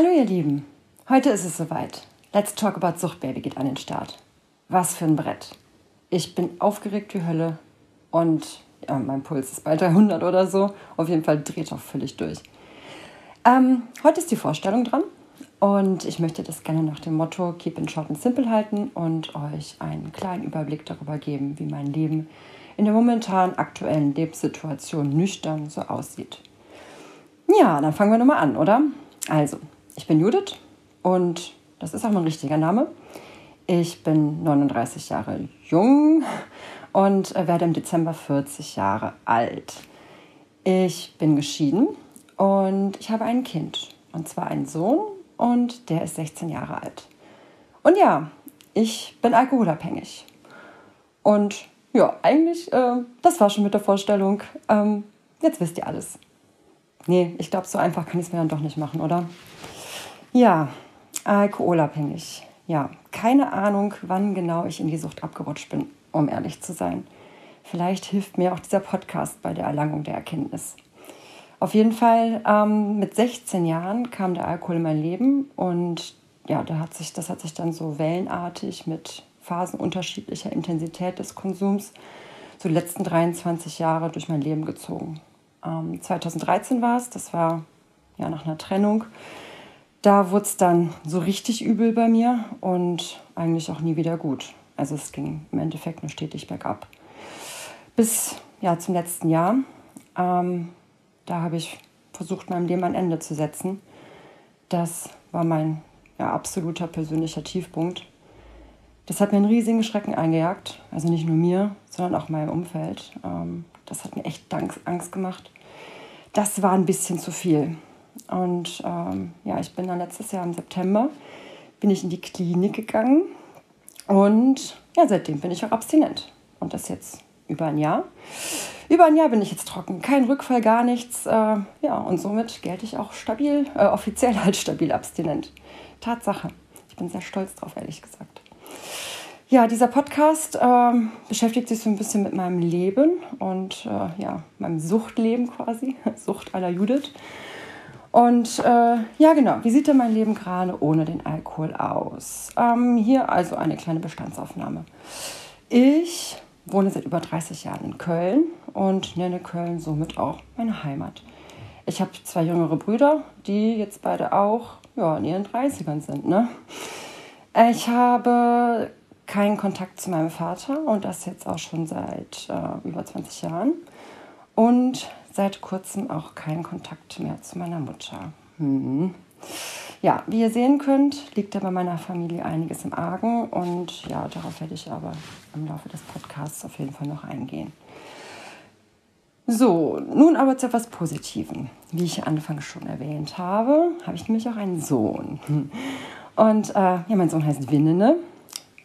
Hallo ihr Lieben, heute ist es soweit. Let's Talk About Suchtbaby geht an den Start. Was für ein Brett. Ich bin aufgeregt wie Hölle und ja, mein Puls ist bei 300 oder so. Auf jeden Fall dreht auch völlig durch. Ähm, heute ist die Vorstellung dran und ich möchte das gerne nach dem Motto Keep it short and simple halten und euch einen kleinen Überblick darüber geben, wie mein Leben in der momentan aktuellen Lebenssituation nüchtern so aussieht. Ja, dann fangen wir nochmal an, oder? Also, ich bin Judith und das ist auch mein richtiger Name. Ich bin 39 Jahre jung und werde im Dezember 40 Jahre alt. Ich bin geschieden und ich habe ein Kind, und zwar einen Sohn und der ist 16 Jahre alt. Und ja, ich bin alkoholabhängig. Und ja, eigentlich, äh, das war schon mit der Vorstellung. Ähm, jetzt wisst ihr alles. Nee, ich glaube, so einfach kann ich es mir dann doch nicht machen, oder? Ja, alkoholabhängig. Ja, keine Ahnung, wann genau ich in die Sucht abgerutscht bin, um ehrlich zu sein. Vielleicht hilft mir auch dieser Podcast bei der Erlangung der Erkenntnis. Auf jeden Fall, ähm, mit 16 Jahren kam der Alkohol in mein Leben und ja, da hat sich, das hat sich dann so wellenartig mit Phasen unterschiedlicher Intensität des Konsums so die letzten 23 Jahre durch mein Leben gezogen. Ähm, 2013 war es, das war ja nach einer Trennung. Da wurde es dann so richtig übel bei mir und eigentlich auch nie wieder gut. Also es ging im Endeffekt nur stetig bergab. Bis ja, zum letzten Jahr. Ähm, da habe ich versucht, meinem Leben ein Ende zu setzen. Das war mein ja, absoluter persönlicher Tiefpunkt. Das hat mir einen riesigen Schrecken eingejagt. Also nicht nur mir, sondern auch meinem Umfeld. Ähm, das hat mir echt Angst gemacht. Das war ein bisschen zu viel. Und ähm, ja, ich bin dann letztes Jahr im September bin ich in die Klinik gegangen und ja, seitdem bin ich auch abstinent. Und das jetzt über ein Jahr. Über ein Jahr bin ich jetzt trocken. Kein Rückfall, gar nichts. Äh, ja, und somit gelte ich auch stabil, äh, offiziell halt stabil abstinent. Tatsache. Ich bin sehr stolz drauf, ehrlich gesagt. Ja, dieser Podcast äh, beschäftigt sich so ein bisschen mit meinem Leben und äh, ja, meinem Suchtleben quasi, Sucht aller Judith. Und äh, ja, genau, wie sieht denn mein Leben gerade ohne den Alkohol aus? Ähm, hier also eine kleine Bestandsaufnahme. Ich wohne seit über 30 Jahren in Köln und nenne Köln somit auch meine Heimat. Ich habe zwei jüngere Brüder, die jetzt beide auch ja, in ihren 30ern sind. Ne? Ich habe keinen Kontakt zu meinem Vater und das jetzt auch schon seit äh, über 20 Jahren. Und seit kurzem auch keinen Kontakt mehr zu meiner Mutter. Hm. Ja, wie ihr sehen könnt, liegt da bei meiner Familie einiges im Argen und ja, darauf werde ich aber im Laufe des Podcasts auf jeden Fall noch eingehen. So, nun aber zu etwas Positivem. Wie ich anfangs schon erwähnt habe, habe ich nämlich auch einen Sohn. Und äh, ja, mein Sohn heißt Winnene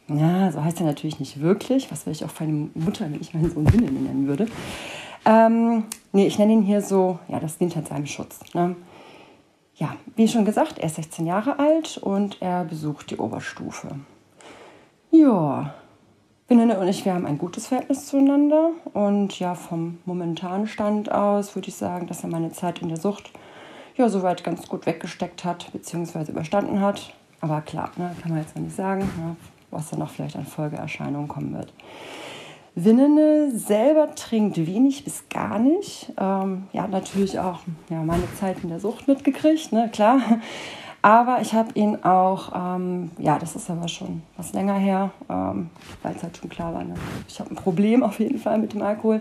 ja, so heißt er natürlich nicht wirklich. Was wäre ich auch für eine Mutter, wenn ich meinen Sohn Wilhelm nennen würde? Ähm, nee, ich nenne ihn hier so, ja, das dient halt seinem Schutz. Ne? Ja, wie schon gesagt, er ist 16 Jahre alt und er besucht die Oberstufe. Ja, Benenne und ich, wir haben ein gutes Verhältnis zueinander. Und ja, vom momentanen Stand aus würde ich sagen, dass er meine Zeit in der Sucht ja soweit ganz gut weggesteckt hat, beziehungsweise überstanden hat. Aber klar, ne, kann man jetzt noch nicht sagen. Ne? was dann noch vielleicht an Folgeerscheinungen kommen wird. Winnene selber trinkt wenig bis gar nicht. Ähm, ja, natürlich auch ja, meine Zeit in der Sucht mitgekriegt, ne, klar. Aber ich habe ihn auch, ähm, ja, das ist aber schon was länger her, ähm, weil es halt schon klar war, ne? ich habe ein Problem auf jeden Fall mit dem Alkohol,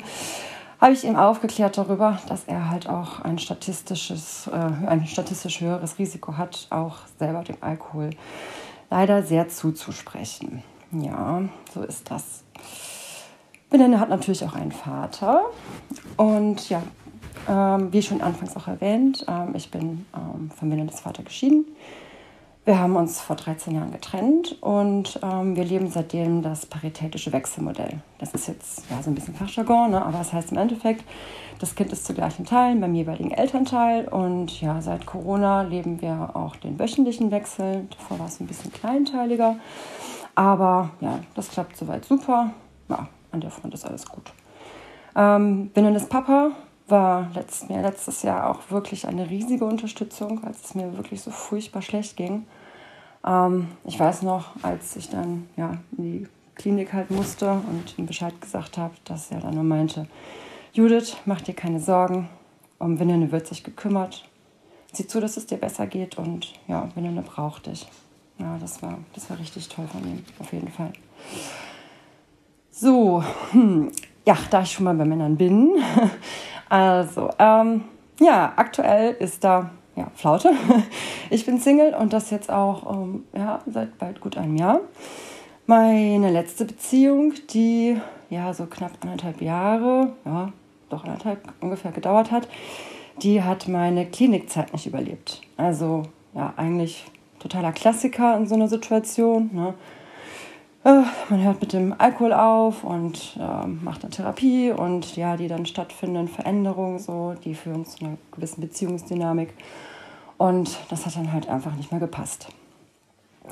habe ich ihm aufgeklärt darüber, dass er halt auch ein statistisches, äh, ein statistisch höheres Risiko hat, auch selber dem Alkohol leider sehr zuzusprechen. Ja, so ist das. Benenne hat natürlich auch einen Vater. Und ja, ähm, wie schon anfangs auch erwähnt, ähm, ich bin ähm, von Benennes Vater geschieden. Wir haben uns vor 13 Jahren getrennt und ähm, wir leben seitdem das paritätische Wechselmodell. Das ist jetzt ja, so ein bisschen Fachjargon, ne? aber das heißt im Endeffekt, das Kind ist zu gleichen Teilen beim jeweiligen Elternteil und ja, seit Corona leben wir auch den wöchentlichen Wechsel. Davor war es ein bisschen kleinteiliger, aber ja, das klappt soweit super. Ja, an der Front ist alles gut. Ähm, Benenes Papa war letzt, mir letztes Jahr auch wirklich eine riesige Unterstützung, als es mir wirklich so furchtbar schlecht ging. Ähm, ich weiß noch, als ich dann ja, in die Klinik halt musste und ihm Bescheid gesagt habe, dass er dann nur meinte, Judith, mach dir keine Sorgen, um Winne wird sich gekümmert. Sieh zu, dass es dir besser geht und ja, Winne braucht dich. Ja, das war, das war richtig toll von ihm, auf jeden Fall. So, hm, ja, da ich schon mal bei Männern bin. Also, ähm, ja, aktuell ist da ja, Flaute. Ich bin Single und das jetzt auch ähm, ja, seit bald gut einem Jahr. Meine letzte Beziehung, die ja so knapp anderthalb Jahre, ja, doch anderthalb ungefähr gedauert hat, die hat meine Klinikzeit nicht überlebt. Also ja, eigentlich totaler Klassiker in so einer Situation. Ne? Äh, man hört mit dem Alkohol auf und äh, macht eine Therapie und ja, die dann stattfinden, Veränderungen, so, die führen zu einer gewissen Beziehungsdynamik. Und das hat dann halt einfach nicht mehr gepasst.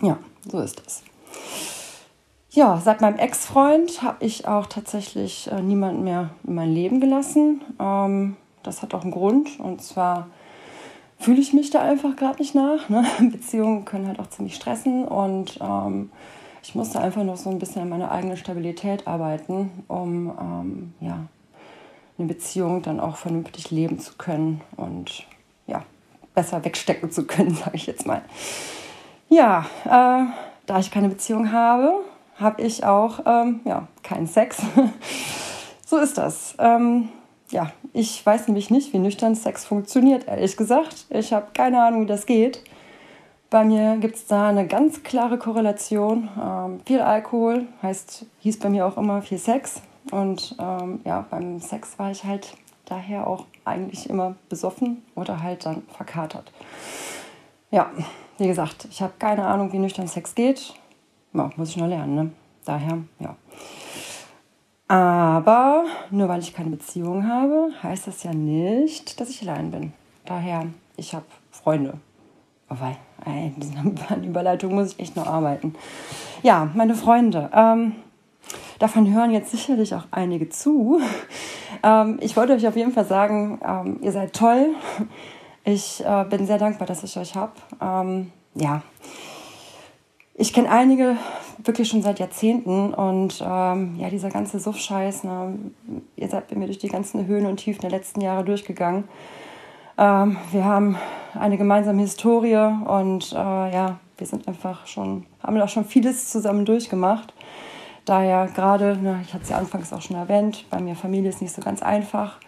Ja, so ist es. Ja, seit meinem Ex-Freund habe ich auch tatsächlich äh, niemanden mehr in mein Leben gelassen. Ähm, das hat auch einen Grund. Und zwar fühle ich mich da einfach gerade nicht nach. Ne? Beziehungen können halt auch ziemlich stressen und ähm, ich musste einfach noch so ein bisschen an meiner eigenen Stabilität arbeiten, um ähm, ja, eine Beziehung dann auch vernünftig leben zu können und ja, besser wegstecken zu können, sage ich jetzt mal. Ja, äh, da ich keine Beziehung habe, habe ich auch ähm, ja, keinen Sex. so ist das. Ähm, ja, ich weiß nämlich nicht, wie nüchtern Sex funktioniert, ehrlich gesagt. Ich habe keine Ahnung, wie das geht. Bei mir gibt es da eine ganz klare Korrelation. Ähm, viel Alkohol heißt, hieß bei mir auch immer viel Sex. Und ähm, ja, beim Sex war ich halt daher auch eigentlich immer besoffen oder halt dann verkatert. Ja, wie gesagt, ich habe keine Ahnung, wie nüchtern Sex geht. Ja, muss ich noch lernen, ne? Daher, ja. Aber nur weil ich keine Beziehung habe, heißt das ja nicht, dass ich allein bin. Daher, ich habe Freunde. Wobei, ey, an Überleitung muss ich echt noch arbeiten. Ja, meine Freunde. Ähm, davon hören jetzt sicherlich auch einige zu. Ähm, ich wollte euch auf jeden Fall sagen, ähm, ihr seid toll. Ich äh, bin sehr dankbar, dass ich euch habe. Ähm, ja, ich kenne einige wirklich schon seit Jahrzehnten und ähm, ja, dieser ganze Suff-Scheiß, ne, ihr seid mir durch die ganzen Höhen und Tiefen der letzten Jahre durchgegangen. Ähm, wir haben eine gemeinsame Historie und äh, ja, wir sind einfach schon, haben auch schon vieles zusammen durchgemacht. Daher gerade, ne, ich hatte es ja anfangs auch schon erwähnt, bei mir Familie ist nicht so ganz einfach.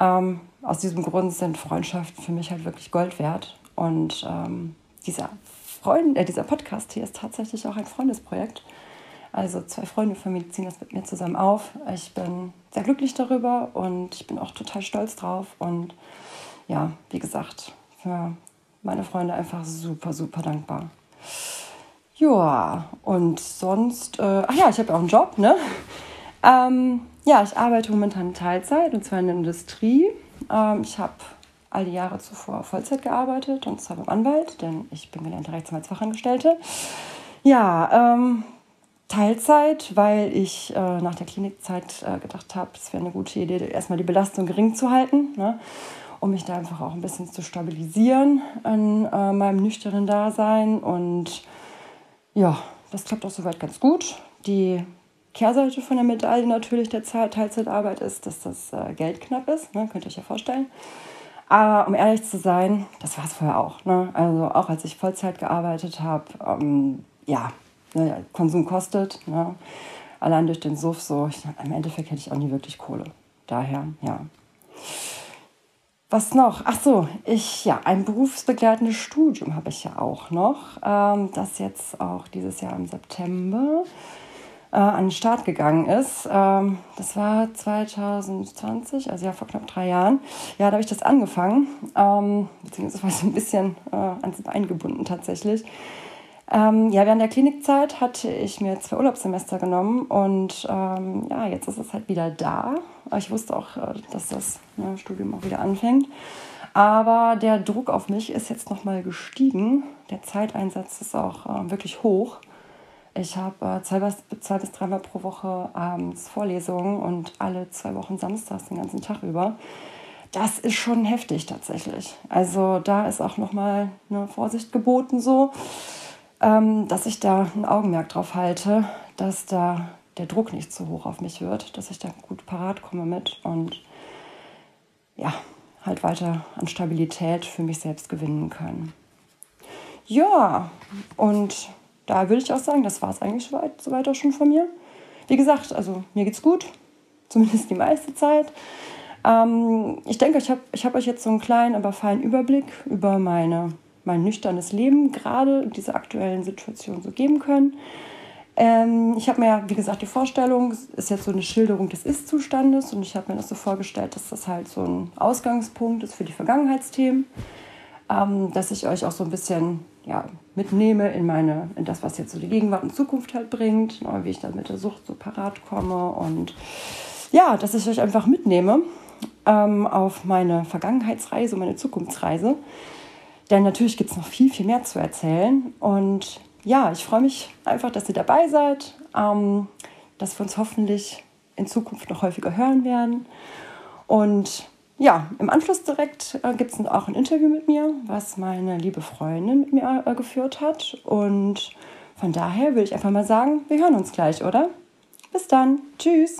Ähm, aus diesem Grund sind Freundschaften für mich halt wirklich Gold wert. Und ähm, dieser Freund, äh, dieser Podcast hier ist tatsächlich auch ein Freundesprojekt. Also zwei Freunde von mir ziehen das mit mir zusammen auf. Ich bin sehr glücklich darüber und ich bin auch total stolz drauf. Und ja, wie gesagt, für meine Freunde einfach super, super dankbar. Ja, und sonst, äh, ach ja, ich habe auch einen Job, ne? Ähm, ja, ich arbeite momentan Teilzeit und zwar in der Industrie. Ähm, ich habe all die Jahre zuvor Vollzeit gearbeitet und zwar beim Anwalt, denn ich bin gelernte Rechtsanwaltsfachangestellte. Ja, ähm, Teilzeit, weil ich äh, nach der Klinikzeit äh, gedacht habe, es wäre eine gute Idee, erstmal die Belastung gering zu halten, ne, um mich da einfach auch ein bisschen zu stabilisieren in äh, meinem nüchternen Dasein. Und ja, das klappt auch soweit ganz gut. Die Kehrseite von der Medaille natürlich der Teilzeitarbeit ist, dass das äh, Geld knapp ist, ne, könnt ihr euch ja vorstellen. Aber um ehrlich zu sein, das war es vorher auch. Ne? Also auch als ich Vollzeit gearbeitet habe, ähm, ja, ne, Konsum kostet. Ne? Allein durch den Suff so, ich, im Endeffekt hätte ich auch nie wirklich Kohle. Daher, ja. Was noch? Ach so, ich, ja, ein berufsbegleitendes Studium habe ich ja auch noch. Ähm, das jetzt auch dieses Jahr im September äh, an den Start gegangen ist. Ähm, das war 2020, also ja vor knapp drei Jahren. Ja, da habe ich das angefangen, ähm, beziehungsweise ein bisschen äh, ans Bein gebunden tatsächlich. Ähm, ja, während der Klinikzeit hatte ich mir zwei Urlaubssemester genommen und ähm, ja, jetzt ist es halt wieder da. Ich wusste auch, äh, dass das ne, Studium auch wieder anfängt. Aber der Druck auf mich ist jetzt nochmal gestiegen. Der Zeiteinsatz ist auch äh, wirklich hoch. Ich habe äh, zwei, bis, zwei bis dreimal pro Woche abends Vorlesungen und alle zwei Wochen samstags den ganzen Tag über. das ist schon heftig tatsächlich. Also da ist auch nochmal eine Vorsicht geboten so, dass ich da ein Augenmerk drauf halte, dass da der Druck nicht zu hoch auf mich wird, dass ich da gut parat komme mit und ja, halt weiter an Stabilität für mich selbst gewinnen kann. Ja, und da würde ich auch sagen, das war es eigentlich soweit, soweit auch schon von mir. Wie gesagt, also mir geht's gut, zumindest die meiste Zeit. Ähm, ich denke, ich habe ich hab euch jetzt so einen kleinen, aber feinen Überblick über meine, mein nüchternes Leben gerade in dieser aktuellen Situation so geben können. Ähm, ich habe mir, wie gesagt, die Vorstellung ist jetzt so eine Schilderung des Ist-Zustandes und ich habe mir das so vorgestellt, dass das halt so ein Ausgangspunkt ist für die Vergangenheitsthemen, ähm, dass ich euch auch so ein bisschen ja, mitnehme in meine, in das, was jetzt so die Gegenwart und Zukunft halt bringt, ne, wie ich dann mit der Sucht so parat komme und ja, dass ich euch einfach mitnehme ähm, auf meine Vergangenheitsreise, meine Zukunftsreise. Denn natürlich gibt es noch viel, viel mehr zu erzählen. Und ja, ich freue mich einfach, dass ihr dabei seid, ähm, dass wir uns hoffentlich in Zukunft noch häufiger hören werden. Und ja, im Anschluss direkt äh, gibt es auch ein Interview mit mir, was meine liebe Freundin mit mir äh, geführt hat. Und von daher würde ich einfach mal sagen, wir hören uns gleich, oder? Bis dann. Tschüss.